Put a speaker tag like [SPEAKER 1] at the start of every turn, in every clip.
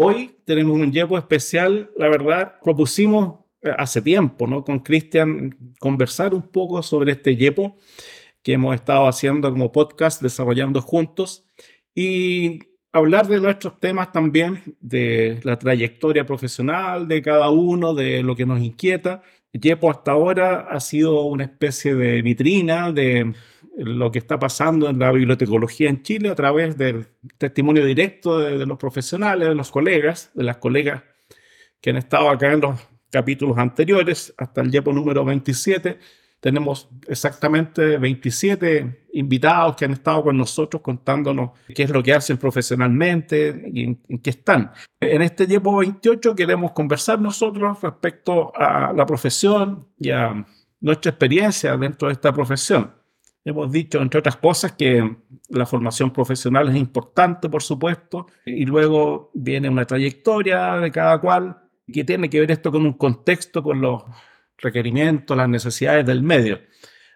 [SPEAKER 1] Hoy tenemos un YEPO especial, la verdad, propusimos eh, hace tiempo, ¿no? Con Cristian conversar un poco sobre este YEPO que hemos estado haciendo como podcast, desarrollando juntos y hablar de nuestros temas también, de la trayectoria profesional de cada uno, de lo que nos inquieta. YEPO hasta ahora ha sido una especie de vitrina de lo que está pasando en la bibliotecología en Chile a través del testimonio directo de, los profesionales, de los colegas, de las colegas que han estado acá en los capítulos anteriores, hasta el YEPO número 27. Tenemos exactamente 27 invitados que han estado con nosotros contándonos qué es lo que hacen profesionalmente y en, en qué están. En este YEPO 28 queremos conversar nosotros respecto a la profesión y a nuestra experiencia dentro de esta profesión. Hemos dicho, entre otras cosas, que la formación profesional es importante, por supuesto, y luego viene una trayectoria de cada cual que tiene que ver esto con un contexto, con los requerimientos, las necesidades del medio.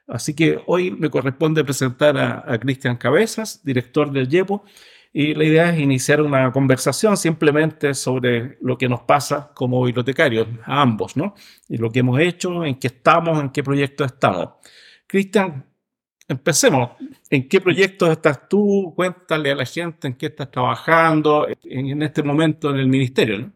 [SPEAKER 1] Así que hoy me corresponde presentar a, Cristian Cabezas, director del YEPO, y la idea es iniciar una conversación simplemente sobre lo que nos pasa como bibliotecarios, a ambos, ¿no? Y lo que hemos hecho, en qué estamos, en qué proyecto estamos. Cristian, Empecemos. ¿En qué proyectos estás tú? Cuéntale a la gente en qué estás trabajando en, este momento en el ministerio. ¿no?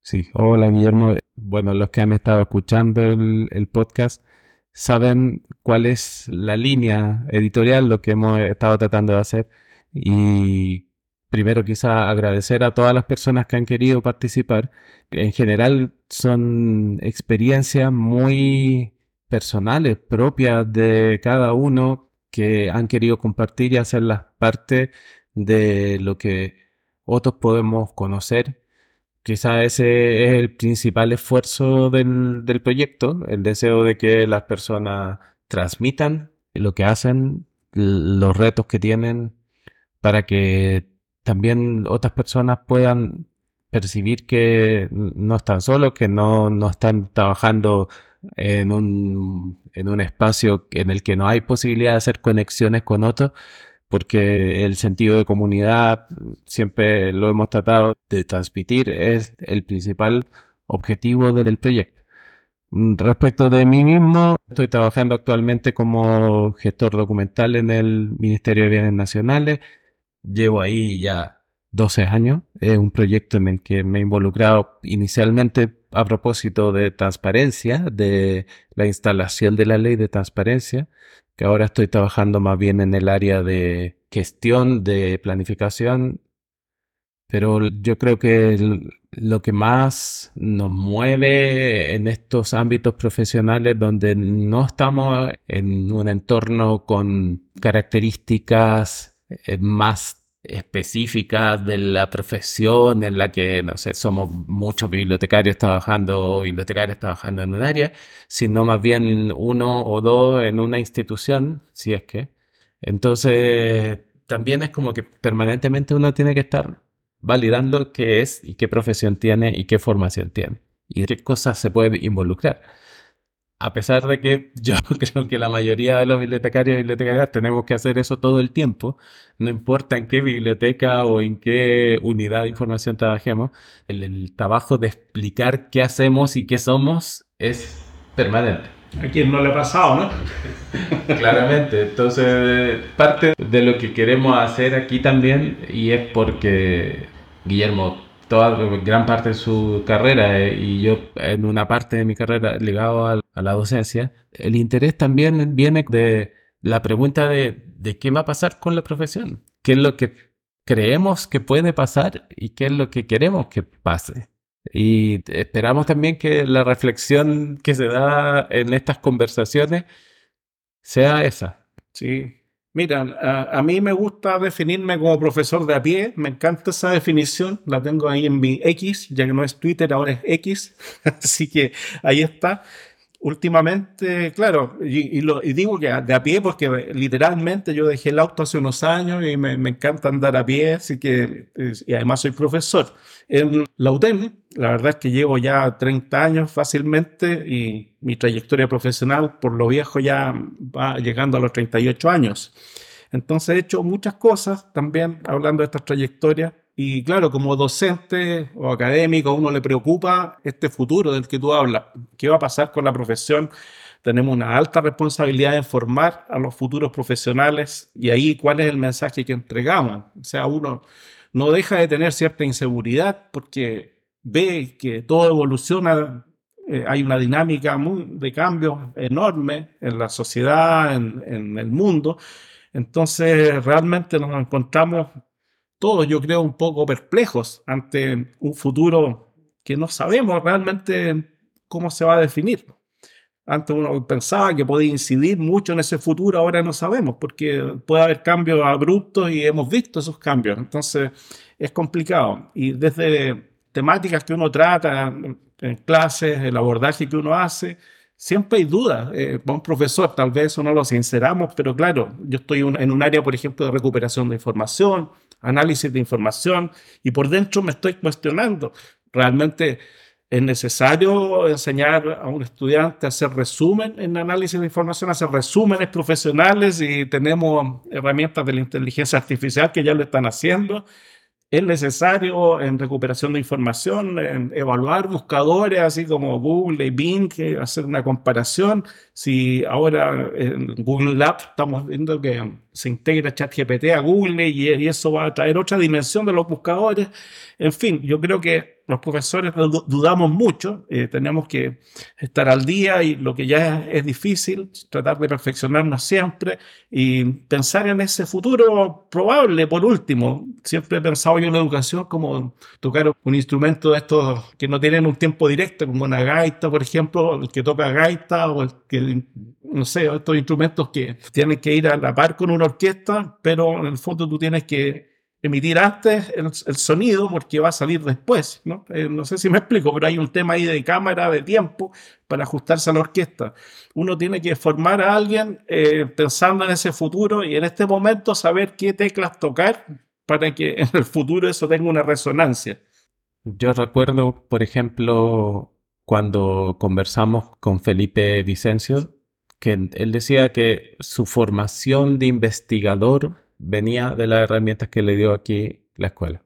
[SPEAKER 2] Sí, hola Guillermo. Bueno, los que han estado escuchando el, podcast saben cuál es la línea editorial, lo que hemos estado tratando de hacer. Y primero quizá agradecer a todas las personas que han querido participar. En general son experiencias muy personales, propias de cada uno, que han querido compartir y hacerlas parte de lo que otros podemos conocer. Quizá ese es el principal esfuerzo del, del proyecto, el deseo de que las personas transmitan lo que hacen, los retos que tienen, para que también otras personas puedan percibir que no están solos, que no, no están trabajando en un, en un espacio en el que no hay posibilidad de hacer conexiones con otros, porque el sentido de comunidad siempre lo hemos tratado de transmitir, es el principal objetivo del proyecto. Respecto de mí mismo, estoy trabajando actualmente como gestor documental en el Ministerio de Bienes Nacionales. Llevo ahí ya 12 años. Es un proyecto en el que me he involucrado inicialmente a propósito de transparencia, de la instalación de la ley de transparencia, que ahora estoy trabajando más bien en el área de gestión, de planificación, pero yo creo que lo que más nos mueve en estos ámbitos profesionales donde no estamos en un entorno con características eh, más específicas de la profesión en la que, no sé, somos muchos bibliotecarios trabajando bibliotecarios trabajando en un área, sino más bien uno o dos en una institución, si es que. Entonces, también es como que permanentemente uno tiene que estar validando qué es y qué profesión tiene y qué formación tiene y qué cosas se puede involucrar a pesar de que yo creo que la mayoría de los bibliotecarios y bibliotecarias tenemos que hacer eso todo el tiempo, no importa en qué biblioteca o en qué unidad de información trabajemos, el, trabajo de explicar qué hacemos y qué somos es permanente.
[SPEAKER 1] A quien no le ha pasado, ¿no?
[SPEAKER 2] Claramente. Entonces, parte de lo que queremos hacer aquí también, y es porque Guillermo toda gran parte de su carrera eh, y yo en una parte de mi carrera ligado a, la docencia, el interés también viene de la pregunta de, de qué va a pasar con la profesión, qué es lo que creemos que puede pasar y qué es lo que queremos que pase. Y esperamos también que la reflexión que se da en estas conversaciones sea esa.
[SPEAKER 1] Sí, Mira, a, mí me gusta definirme como profesor de a pie, me encanta esa definición, la tengo ahí en mi X, ya que no es Twitter, ahora es X, así que ahí está. Últimamente, claro, y, lo, digo que de a pie porque literalmente yo dejé el auto hace unos años y me, me encanta andar a pie, así que, y además soy profesor. En la UTEM, la verdad es que llevo ya 30 años fácilmente y mi trayectoria profesional por lo viejo ya va llegando a los 38 años. Entonces he hecho muchas cosas también hablando de esta trayectoria Y claro, como docente o académico, a uno le preocupa este futuro del que tú hablas. ¿Qué va a pasar con la profesión? Tenemos una alta responsabilidad en formar a los futuros profesionales y ahí cuál es el mensaje que entregamos. O sea, uno no deja de tener cierta inseguridad porque ve que todo evoluciona, eh, hay una dinámica de cambio enorme en la sociedad, en, en el mundo. Entonces, realmente nos encontramos todos, yo creo, un poco perplejos ante un futuro que no sabemos realmente cómo se va a definir. Antes uno pensaba que podía incidir mucho en ese futuro, ahora no sabemos, porque puede haber cambios abruptos y hemos visto esos cambios. Entonces es complicado. Y desde temáticas que uno trata en clases, el abordaje que uno hace, siempre hay dudas. Eh, un profesor, tal vez eso no lo sinceramos, pero claro, yo estoy en un área, por ejemplo, de recuperación de información, análisis de información, y por dentro me estoy cuestionando. Realmente es necesario enseñar a un estudiante a hacer resumen en análisis de información, hacer resúmenes profesionales y tenemos herramientas de la inteligencia artificial que ya lo están haciendo es necesario en recuperación de información, en evaluar buscadores así como Google y Bing, hacer una comparación. Si ahora en Google Lab estamos viendo que se integra ChatGPT a Google y, y eso va a traer otra dimensión de los buscadores. En fin, yo creo que los profesores dudamos mucho, eh, tenemos que estar al día y lo que ya es, difícil, tratar de perfeccionarnos siempre y pensar en ese futuro probable, por último. Siempre he pensado yo en la educación como tocar un instrumento de estos que no tienen un tiempo directo, como una gaita, por ejemplo, el que toca gaita o el que, no sé, estos instrumentos que tienen que ir a la par con una orquesta, pero en el fondo tú tienes que emitir antes el, sonido porque va a salir después, ¿no? Eh, no sé si me explico, pero hay un tema ahí de cámara, de tiempo, para ajustarse a la orquesta. Uno tiene que formar a alguien eh, pensando en ese futuro y en este momento saber qué teclas tocar para que en el futuro eso tenga una resonancia.
[SPEAKER 2] Yo recuerdo, por ejemplo, cuando conversamos con Felipe Vicencio, que él decía que su formación de investigador venía de las herramientas que le dio aquí la escuela.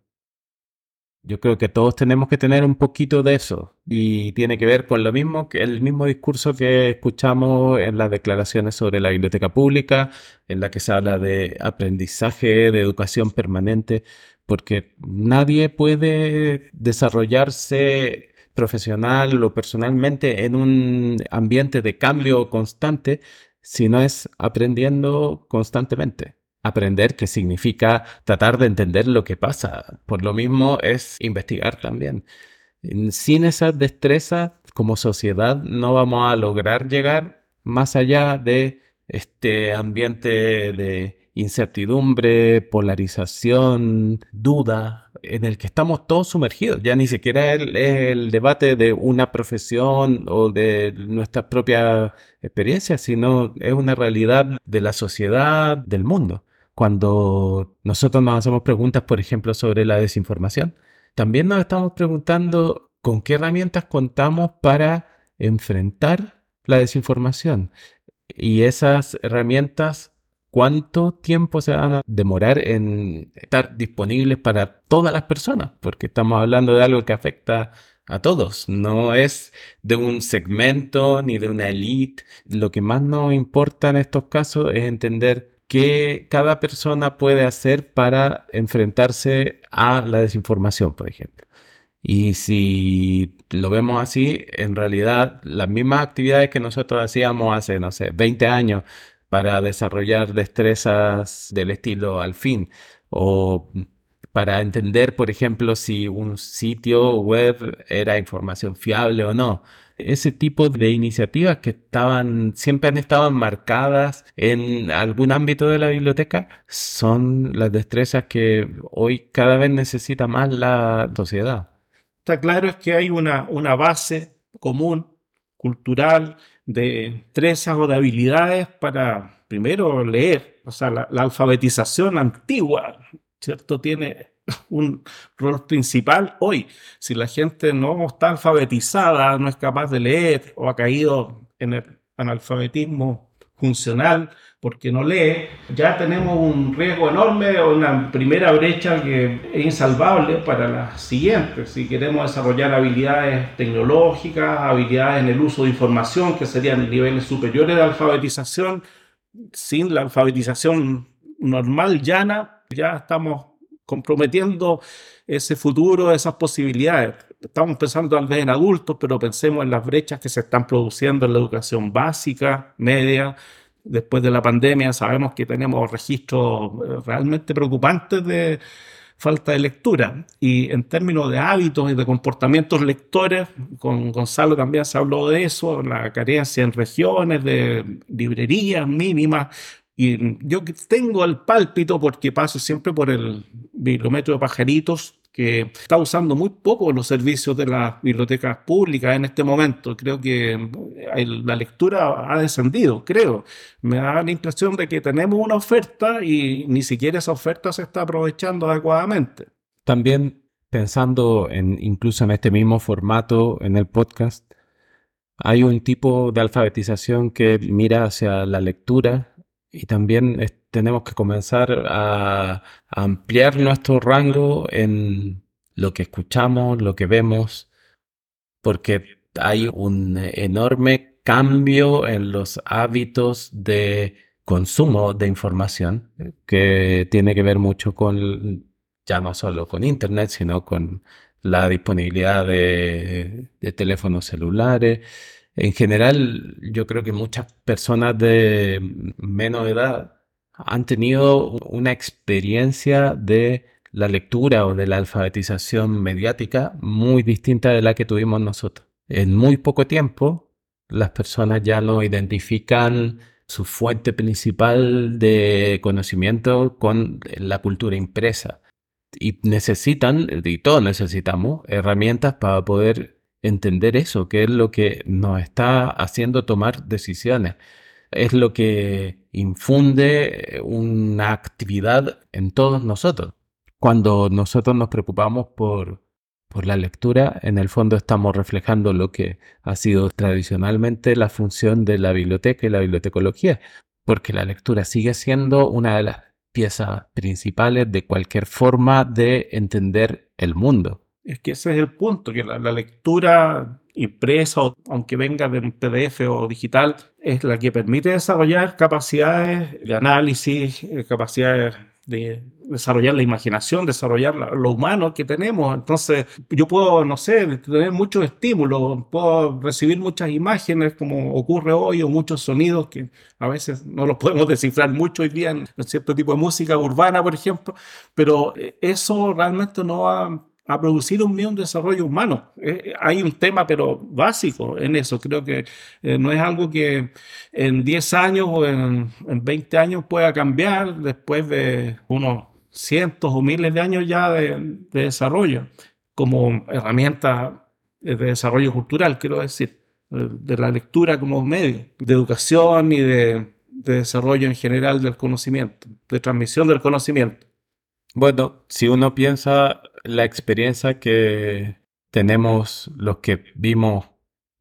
[SPEAKER 2] Yo creo que todos tenemos que tener un poquito de eso y tiene que ver con lo mismo que el mismo discurso que escuchamos en las declaraciones sobre la biblioteca pública, en la que se habla de aprendizaje, de educación permanente, porque nadie puede desarrollarse profesional o personalmente en un ambiente de cambio constante si no es aprendiendo constantemente aprender, que significa tratar de entender lo que pasa. Por lo mismo es investigar también. Sin esa destreza, como sociedad, no vamos a lograr llegar más allá de este ambiente de incertidumbre, polarización, duda, en el que estamos todos sumergidos. Ya ni siquiera es el, debate de una profesión o de nuestra propia experiencia, sino es una realidad de la sociedad, del mundo cuando nosotros nos hacemos preguntas, por ejemplo, sobre la desinformación, también nos estamos preguntando con qué herramientas contamos para enfrentar la desinformación. Y esas herramientas, ¿cuánto tiempo se van a demorar en estar disponibles para todas las personas? Porque estamos hablando de algo que afecta a todos, no es de un segmento ni de una elite. Lo que más nos importa en estos casos es entender que cada persona puede hacer para enfrentarse a la desinformación, por ejemplo. Y si lo vemos así, en realidad las mismas actividades que nosotros hacíamos hace, no sé, 20 años para desarrollar destrezas del estilo al fin o para entender, por ejemplo, si un sitio web era información fiable o no ese tipo de iniciativas que estaban, siempre han estado marcadas en algún ámbito de la biblioteca, son las destrezas que hoy cada vez necesita más la sociedad.
[SPEAKER 1] Está claro es que hay una, una base común, cultural, de de habilidades para, primero, leer. O sea, la, la alfabetización antigua, ¿cierto? Tiene un rol principal hoy. Si la gente no está alfabetizada, no es capaz de leer o ha caído en el analfabetismo funcional porque no lee, ya tenemos un riesgo enorme, una primera brecha que es insalvable para las siguientes. Si queremos desarrollar habilidades tecnológicas, habilidades en el uso de información, que serían niveles superiores de alfabetización, sin la alfabetización normal, llana, ya estamos comprometiendo ese futuro, esas posibilidades. Estamos pensando tal vez en adultos, pero pensemos en las brechas que se están produciendo en la educación básica, media, después de la pandemia sabemos que tenemos registros eh, realmente preocupantes de falta de lectura. Y en términos de hábitos y de comportamientos lectores, con Gonzalo también se habló de eso, la carencia en regiones de librerías mínimas. Y yo tengo el pálpito porque paso siempre por el bibliometro de pajaritos que está usando muy poco los servicios de las bibliotecas públicas en este momento. Creo que la lectura ha descendido, creo. Me da la impresión de que tenemos una oferta y ni siquiera esa oferta se está aprovechando adecuadamente.
[SPEAKER 2] También pensando en incluso en este mismo formato en el podcast, hay un tipo de alfabetización que mira hacia la lectura y también tenemos que comenzar a, ampliar nuestro rango en lo que escuchamos, lo que vemos, porque hay un enorme cambio en los hábitos de consumo de información que tiene que ver mucho con, ya no solo con Internet, sino con la disponibilidad de, de teléfonos celulares. En general, yo creo que muchas personas de menos edad han tenido una experiencia de la lectura o de la alfabetización mediática muy distinta de la que tuvimos nosotros. En muy poco tiempo, las personas ya no identifican su fuente principal de conocimiento con la cultura impresa. Y necesitan, y todos necesitamos, herramientas para poder entender eso, que es lo que nos está haciendo tomar decisiones es lo que infunde una actividad en todos nosotros. Cuando nosotros nos preocupamos por, por la lectura, en el fondo estamos reflejando lo que ha sido tradicionalmente la función de la biblioteca y la bibliotecología, porque la lectura sigue siendo una de las piezas principales de cualquier forma de entender el mundo.
[SPEAKER 1] Es que ese es el punto, que la, lectura impresa, aunque venga de PDF o digital, es la que permite desarrollar capacidades de análisis, eh, capacidades de desarrollar la imaginación, desarrollar lo humano que tenemos. Entonces, yo puedo, no sé, tener muchos estímulos, puedo recibir muchas imágenes como ocurre hoy o muchos sonidos que a veces no los podemos descifrar mucho hoy día en cierto tipo de música urbana, por ejemplo, pero eh, eso realmente no va a producir un mismo desarrollo humano. Eh, hay un tema, pero básico en eso. Creo que eh, no es algo que en 10 años o en, 20 años pueda cambiar después de unos cientos o miles de años ya de, desarrollo, como herramienta de desarrollo cultural, quiero decir, de la lectura como medio de educación y de desarrollo en general del conocimiento, de transmisión del conocimiento.
[SPEAKER 2] Bueno, si uno piensa la experiencia que tenemos los que vimos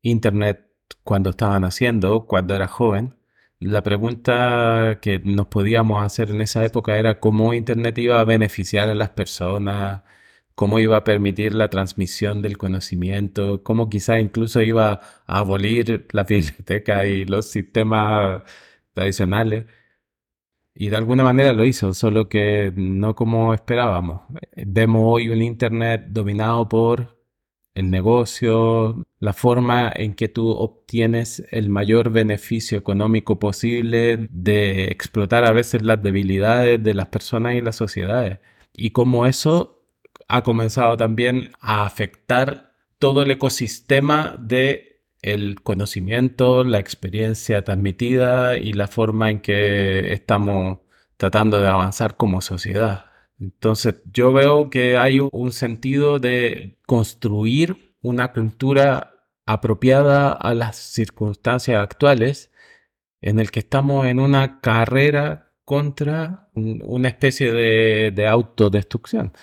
[SPEAKER 2] Internet cuando estaban haciendo, cuando era joven, la pregunta que nos podíamos hacer en esa época era cómo Internet iba a beneficiar a las personas, cómo iba a permitir la transmisión del conocimiento, cómo quizá incluso iba a abolir la biblioteca y los sistemas tradicionales. Y de alguna manera lo hizo, solo que no como esperábamos. Vemos hoy un Internet dominado por el negocio, la forma en que tú obtienes el mayor beneficio económico posible de explotar a veces las debilidades de las personas y las sociedades. Y cómo eso ha comenzado también a afectar todo el ecosistema de el conocimiento, la experiencia transmitida y la forma en que estamos tratando de avanzar como sociedad. Entonces yo veo que hay un sentido de construir una cultura apropiada a las circunstancias actuales en el que estamos en una carrera contra una especie de, de autodestrucción.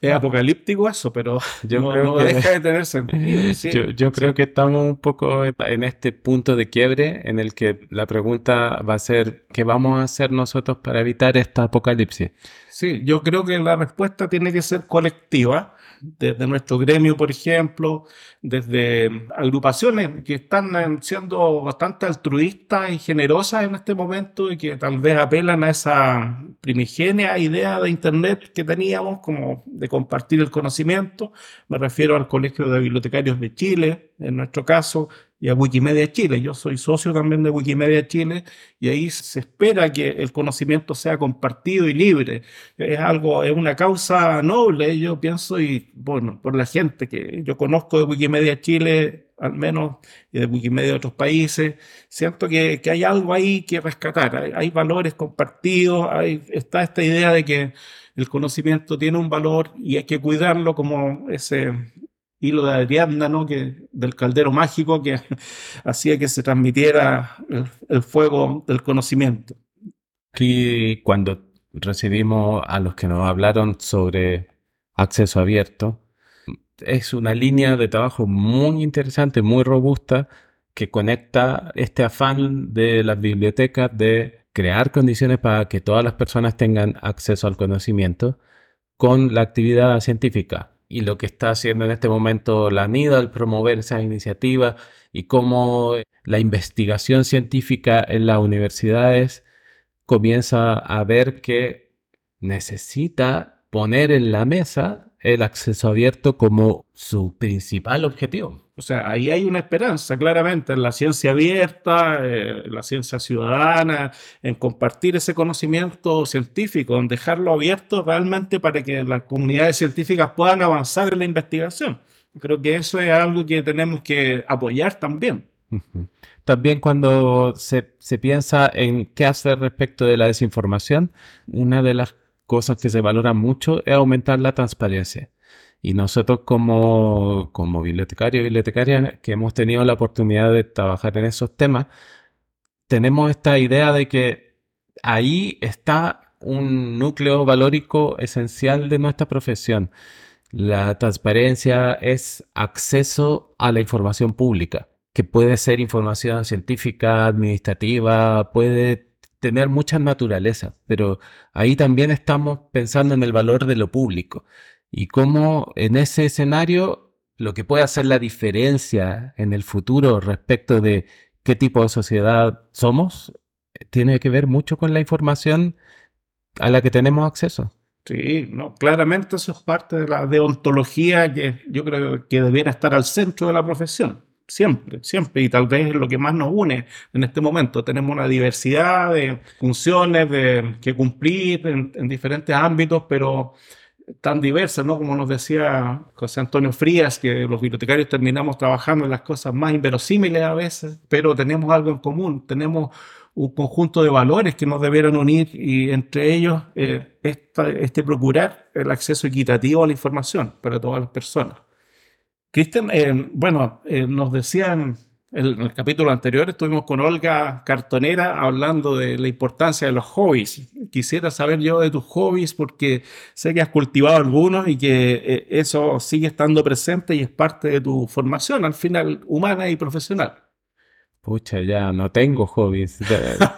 [SPEAKER 1] Es apocalíptico eso, pero yo no, creo que, deja de tener
[SPEAKER 2] sentido. yo, creo que estamos un poco en este punto de quiebre en el que la pregunta va a ser, ¿qué vamos a hacer nosotros para evitar esta apocalipsis?
[SPEAKER 1] Sí, yo creo que la respuesta tiene que ser colectiva desde nuestro gremio, por ejemplo, desde agrupaciones que están siendo bastante altruistas y generosas en este momento y que tal vez apelan a esa primigenia idea de Internet que teníamos, como de compartir el conocimiento. Me refiero al Colegio de Bibliotecarios de Chile, en nuestro caso, y a Wikimedia Chile. Yo soy socio también de Wikimedia Chile y ahí se espera que el conocimiento sea compartido y libre. Es algo, es una causa noble, yo pienso, y bueno, por la gente que yo conozco de Wikimedia Chile, al menos, y de Wikimedia de otros países, siento que, que hay algo ahí que rescatar. Hay, hay valores compartidos, hay, está esta idea de que el conocimiento tiene un valor y hay que cuidarlo como ese hilo de Ariadna, ¿no? Que, del caldero mágico que hacía que se transmitiera el, fuego del conocimiento.
[SPEAKER 2] Y cuando recibimos a los que nos hablaron sobre acceso abierto, es una línea de trabajo muy interesante, muy robusta, que conecta este afán de las bibliotecas de crear condiciones para que todas las personas tengan acceso al conocimiento con la actividad científica y lo que está haciendo en este momento la NIDA al promover esa iniciativa y cómo la investigación científica en las universidades comienza a ver que necesita poner en la mesa el acceso abierto como su principal objetivo.
[SPEAKER 1] O sea, ahí hay una esperanza, claramente, en la ciencia abierta, eh, en la ciencia ciudadana, en compartir ese conocimiento científico, en dejarlo abierto realmente para que las comunidades científicas puedan avanzar en la investigación. Creo que eso es algo que tenemos que apoyar también.
[SPEAKER 2] También cuando se, se piensa en qué hacer respecto de la desinformación, una de las cosas que se valora mucho es aumentar la transparencia. Y nosotros como, como bibliotecarios y bibliotecarias que hemos tenido la oportunidad de trabajar en esos temas, tenemos esta idea de que ahí está un núcleo valórico esencial de nuestra profesión. La transparencia es acceso a la información pública, que puede ser información científica, administrativa, puede tener muchas naturalezas, pero ahí también estamos pensando en el valor de lo público y cómo en ese escenario lo que puede hacer la diferencia en el futuro respecto de qué tipo de sociedad somos tiene que ver mucho con la información a la que tenemos acceso.
[SPEAKER 1] Sí, no, claramente eso es parte de la deontología que yo creo que debiera estar al centro de la profesión. Siempre, siempre. Y tal vez es lo que más nos une en este momento. Tenemos una diversidad de funciones de, que cumplir en diferentes ámbitos, pero tan diversas, ¿no? Como nos decía José Antonio Frías, que los bibliotecarios terminamos trabajando en las cosas más inverosímiles a veces, pero tenemos algo en común, tenemos un conjunto de valores que nos debieran unir y entre ellos eh, este procurar el acceso equitativo a la información para todas las personas. Cristian, eh, bueno, eh, nos decían en el capítulo anterior estuvimos con Olga Cartonera hablando de la importancia de los hobbies. Quisiera saber yo de tus hobbies porque sé que has cultivado algunos y que eh, eso sigue estando presente y es parte de tu formación al final humana y profesional.
[SPEAKER 2] Pucha, ya no tengo hobbies.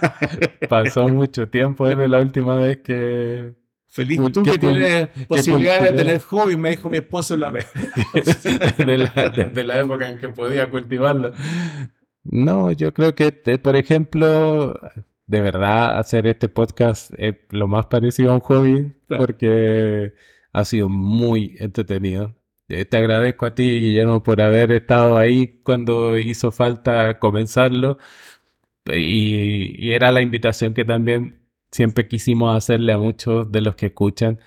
[SPEAKER 2] Pasó mucho tiempo desde la última vez que
[SPEAKER 1] Feliz tú que tienes posibilidad de tener hobby, me dijo mi esposo en la vez.
[SPEAKER 2] desde, la, época en que podía cultivarlo. No, yo creo que, por ejemplo, de verdad hacer este podcast es lo más parecido a un hobby porque ha sido muy entretenido. Eh, te agradezco a ti, Guillermo, por haber estado ahí cuando hizo falta comenzarlo. y era la invitación que también siempre quisimos hacerle a muchos de los que escuchan.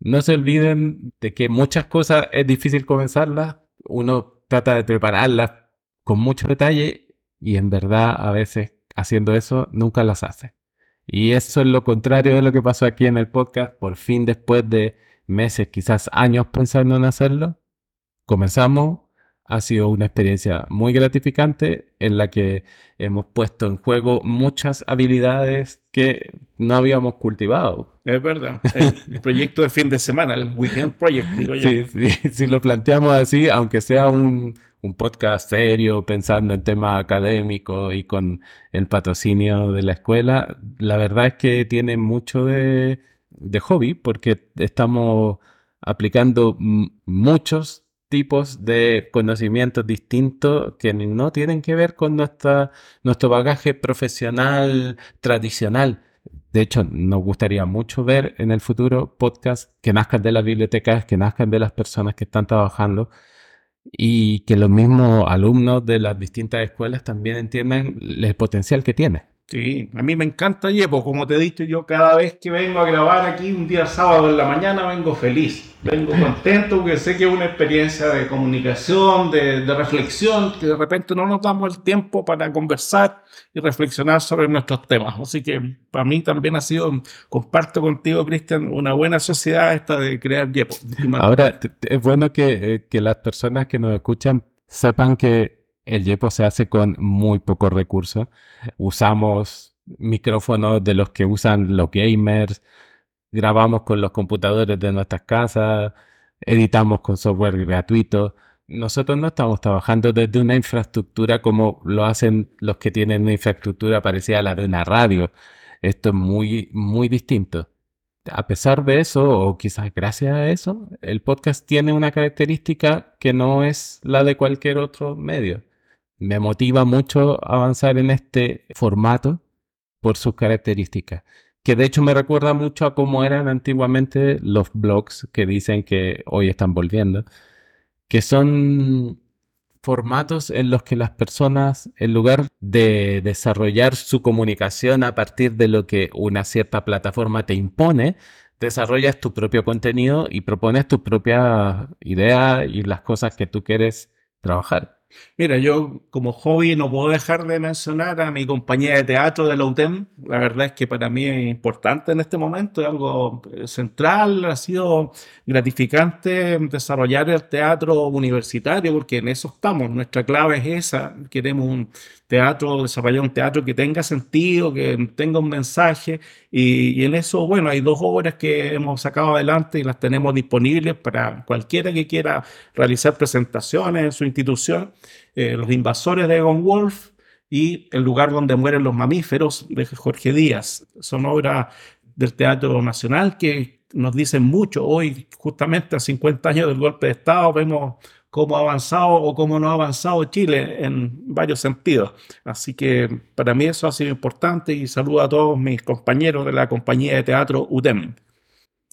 [SPEAKER 2] No se olviden de que muchas cosas es difícil comenzarlas, uno trata de prepararlas con mucho detalle y en verdad a veces haciendo eso nunca las hace. Y eso es lo contrario de lo que pasó aquí en el podcast. Por fin, después de meses, quizás años pensando en hacerlo, comenzamos, ha sido una experiencia muy gratificante en la que hemos puesto en juego muchas habilidades que no habíamos cultivado.
[SPEAKER 1] Es verdad. El proyecto de fin de semana, el Weekend Project, digo yo.
[SPEAKER 2] Sí, sí, si lo planteamos así, aunque sea un, un podcast serio, pensando en temas académicos y con el patrocinio de la escuela, la verdad es que tiene mucho de, de hobby porque estamos aplicando muchos tipos de conocimientos distintos que no tienen que ver con nuestra, nuestro bagaje profesional tradicional. De hecho, nos gustaría mucho ver en el futuro podcasts que nazcan de las bibliotecas, que nazcan de las personas que están trabajando y que los mismos alumnos de las distintas escuelas también entiendan el potencial que tiene.
[SPEAKER 1] Sí, a mí me encanta Yepo, como te he dicho yo, cada vez que vengo a grabar aquí un día sábado en la mañana vengo feliz, vengo contento porque sé que es una experiencia de comunicación, de, reflexión, que de repente no nos damos el tiempo para conversar y reflexionar sobre nuestros temas. Así que para mí también ha sido, comparto contigo, Cristian, una buena sociedad esta de crear Yepo.
[SPEAKER 2] Ahora, es bueno eh, que las personas que nos escuchan sepan que el Yepo se hace con muy pocos recursos. Usamos micrófonos de los que usan los gamers, grabamos con los computadores de nuestras casas, editamos con software gratuito. Nosotros no estamos trabajando desde una infraestructura como lo hacen los que tienen una infraestructura parecida a la de una radio. Esto es muy, muy distinto. A pesar de eso, o quizás gracias a eso, el podcast tiene una característica que no es la de cualquier otro medio me motiva mucho avanzar en este formato por sus características. Que de hecho me recuerda mucho a cómo eran antiguamente los blogs que dicen que hoy están volviendo. Que son formatos en los que las personas, en lugar de desarrollar su comunicación a partir de lo que una cierta plataforma te impone, desarrollas tu propio contenido y propones tus propias ideas y las cosas que tú quieres trabajar.
[SPEAKER 1] Mira, yo como hobby no puedo dejar de mencionar a mi compañía de teatro de la UTEM. La verdad es que para mí es importante en este momento, es algo eh, central, ha sido gratificante desarrollar el teatro universitario porque en eso estamos. Nuestra clave es esa. Queremos un teatro, desarrollar un teatro que tenga sentido, que tenga un mensaje. Y, en eso, bueno, hay dos obras que hemos sacado adelante y las tenemos disponibles para cualquiera que quiera realizar presentaciones en su institución. Eh, los invasores de Egon Wolf y El lugar donde mueren los mamíferos de Jorge Díaz. Son obras del Teatro Nacional que nos dicen mucho. Hoy, justamente a 50 años del golpe de Estado, vemos cómo ha avanzado o cómo no ha avanzado Chile en varios sentidos. Así que para mí eso ha sido importante y saludo a todos mis compañeros de la compañía de teatro UTEM.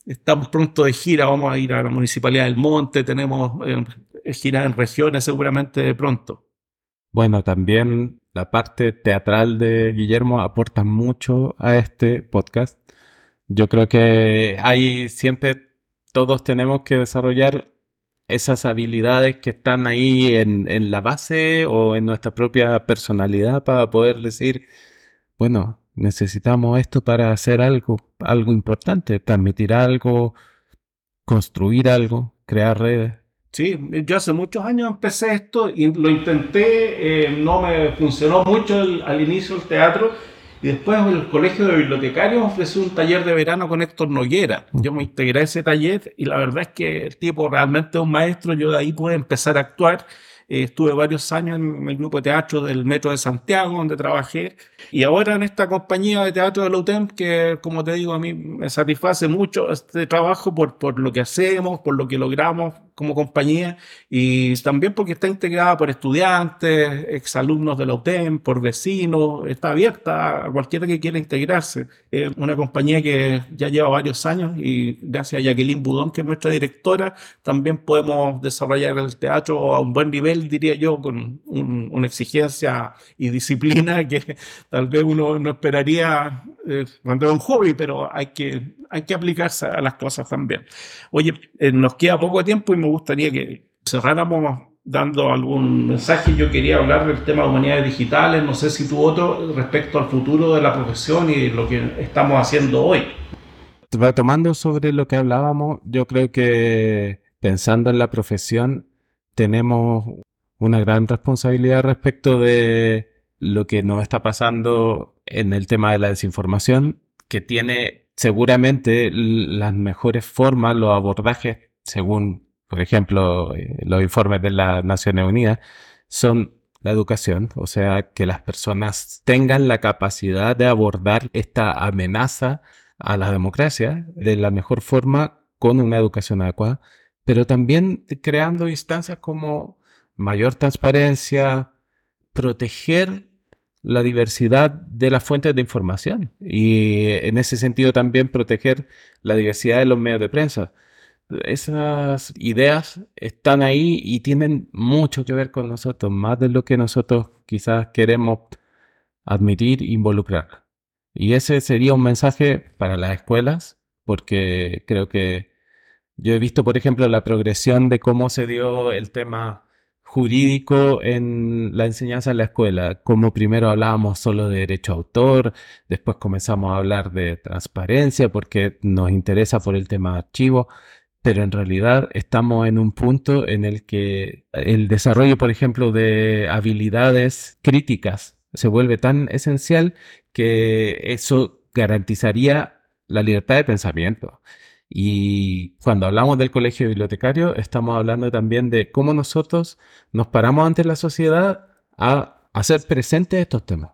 [SPEAKER 1] Estamos pronto de gira, vamos a ir a la Municipalidad del Monte, tenemos gira en regiones seguramente pronto.
[SPEAKER 2] Bueno, también la parte teatral de Guillermo aporta mucho a este podcast. Yo creo que hay siempre, todos tenemos que desarrollar esas habilidades que están ahí en, la base o en nuestra propia personalidad para poder decir, bueno, necesitamos esto para hacer algo, algo importante, transmitir algo, construir algo, crear redes.
[SPEAKER 1] Sí, yo hace muchos años empecé esto y lo intenté, eh, no me funcionó mucho al inicio el teatro y después el Colegio de Bibliotecarios ofreció un taller de verano con Héctor Noguera. Yo me integré a ese taller y la verdad es que el tipo realmente es un maestro. Yo de ahí pude empezar a actuar eh, estuve varios años en el grupo de teatro del Metro de Santiago, donde trabajé, y ahora en esta compañía de teatro de la UTEM, que como te digo, a mí me satisface mucho este trabajo por, por lo que hacemos, por lo que logramos como compañía, y también porque está integrada por estudiantes, exalumnos de la UTEM, por vecinos, está abierta a cualquiera que quiera integrarse. Es una compañía que ya lleva varios años y gracias a Jacqueline Budón, que es nuestra directora, también podemos desarrollar el teatro a un buen nivel diría yo, con una exigencia y disciplina que tal vez uno no esperaría eh, cuando es un hobby, pero hay que, hay que aplicarse a las cosas también. Oye, eh, nos queda poco tiempo y me gustaría que cerráramos dando algún mensaje. Yo quería hablar del tema de humanidades digitales, no sé si tú otro, respecto al futuro de la profesión y lo que estamos haciendo hoy.
[SPEAKER 2] Retomando sobre lo que hablábamos, yo creo que pensando en la profesión, tenemos una gran responsabilidad respecto de lo que nos está pasando en el tema de la desinformación, que tiene seguramente las mejores formas, los abordajes, según, por ejemplo, eh, los informes de las Naciones Unidas, son la educación, o sea, que las personas tengan la capacidad de abordar esta amenaza a la democracia de la mejor forma con una educación adecuada, pero también creando instancias como mayor transparencia, proteger la diversidad de las fuentes de información y en ese sentido también proteger la diversidad de los medios de prensa. Esas ideas están ahí y tienen mucho que ver con nosotros, más de lo que nosotros quizás queremos admitir involucrar. Y ese sería un mensaje para las escuelas, porque creo que yo he visto, por ejemplo, la progresión de cómo se dio el tema jurídico en la enseñanza en la escuela. Como primero hablábamos solo de derecho a autor, después comenzamos a hablar de transparencia porque nos interesa por el tema de archivo, pero en realidad estamos en un punto en el que el desarrollo, por ejemplo, de habilidades críticas se vuelve tan esencial que eso garantizaría la libertad de pensamiento. Y cuando hablamos del colegio bibliotecario, estamos hablando también de cómo nosotros nos paramos ante la sociedad a hacer presentes estos temas.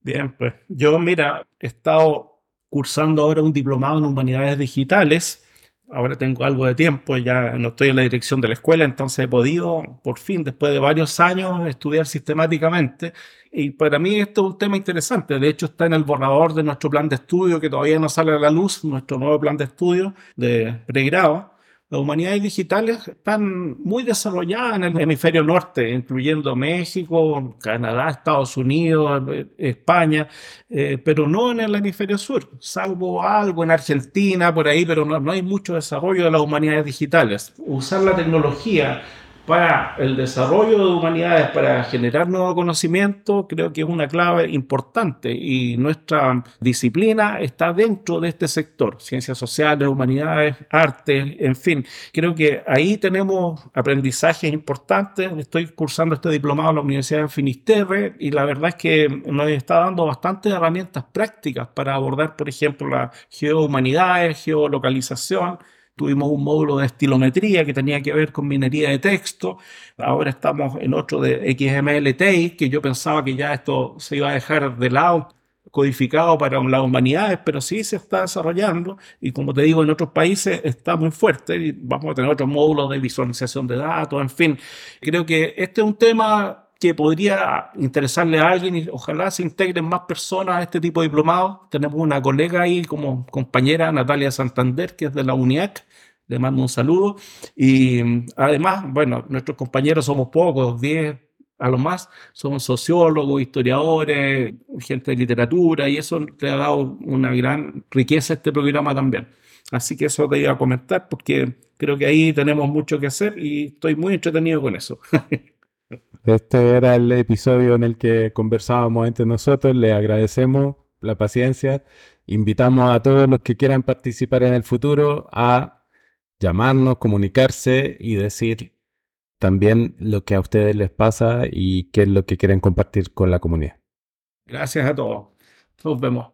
[SPEAKER 1] Bien, pues yo, mira, he estado cursando ahora un diplomado en humanidades digitales ahora tengo algo de tiempo, ya no estoy en la dirección de la escuela, entonces he podido, por fin, después de varios años, estudiar sistemáticamente. Y para mí esto es un tema interesante. De hecho, está en el borrador de nuestro plan de estudio, que todavía no sale a la luz, nuestro nuevo plan de estudio de pregrado las humanidades digitales están muy desarrolladas en el hemisferio norte, incluyendo México, Canadá, Estados Unidos, España, eh, pero no en el hemisferio sur, salvo algo en Argentina, por ahí, pero no hay mucho desarrollo de las humanidades digitales. Usar la tecnología para el desarrollo de humanidades, para generar nuevo conocimiento, creo que es una clave importante y nuestra disciplina está dentro de este sector, ciencias sociales, humanidades, arte, en fin. Creo que ahí tenemos aprendizajes importantes. Estoy cursando este diplomado en la Universidad de Finisterre y la verdad es que nos está dando bastantes herramientas prácticas para abordar, por ejemplo, la geohumanidades, geolocalización, Tuvimos un módulo de estilometría que tenía que ver con minería de texto. Ahora estamos en otro de XML que yo pensaba que ya esto se iba a dejar de lado codificado para las humanidades, pero sí se está desarrollando y como te digo, en otros países está muy fuerte y vamos a tener otros módulos de visualización de datos, en fin. Creo que este es un tema que podría interesarle a alguien y ojalá se integren más personas a este tipo de diplomados. Tenemos una colega ahí como compañera, Natalia Santander, que es de la UNIAC. Le mando un saludo. Y además, bueno, nuestros compañeros somos pocos, 10 a lo más, somos sociólogos, historiadores, gente de literatura, y eso le ha dado una gran riqueza a este programa también. Así que eso te iba a comentar porque creo que ahí tenemos mucho que hacer y estoy muy entretenido con eso.
[SPEAKER 2] Este era el episodio en el que conversábamos entre nosotros. Le agradecemos la paciencia. Invitamos a todos los que quieran participar en el futuro a llamarnos, comunicarse y decir también lo que a ustedes les pasa y qué es lo que quieren compartir con la comunidad.
[SPEAKER 1] Gracias a todos. Nos vemos.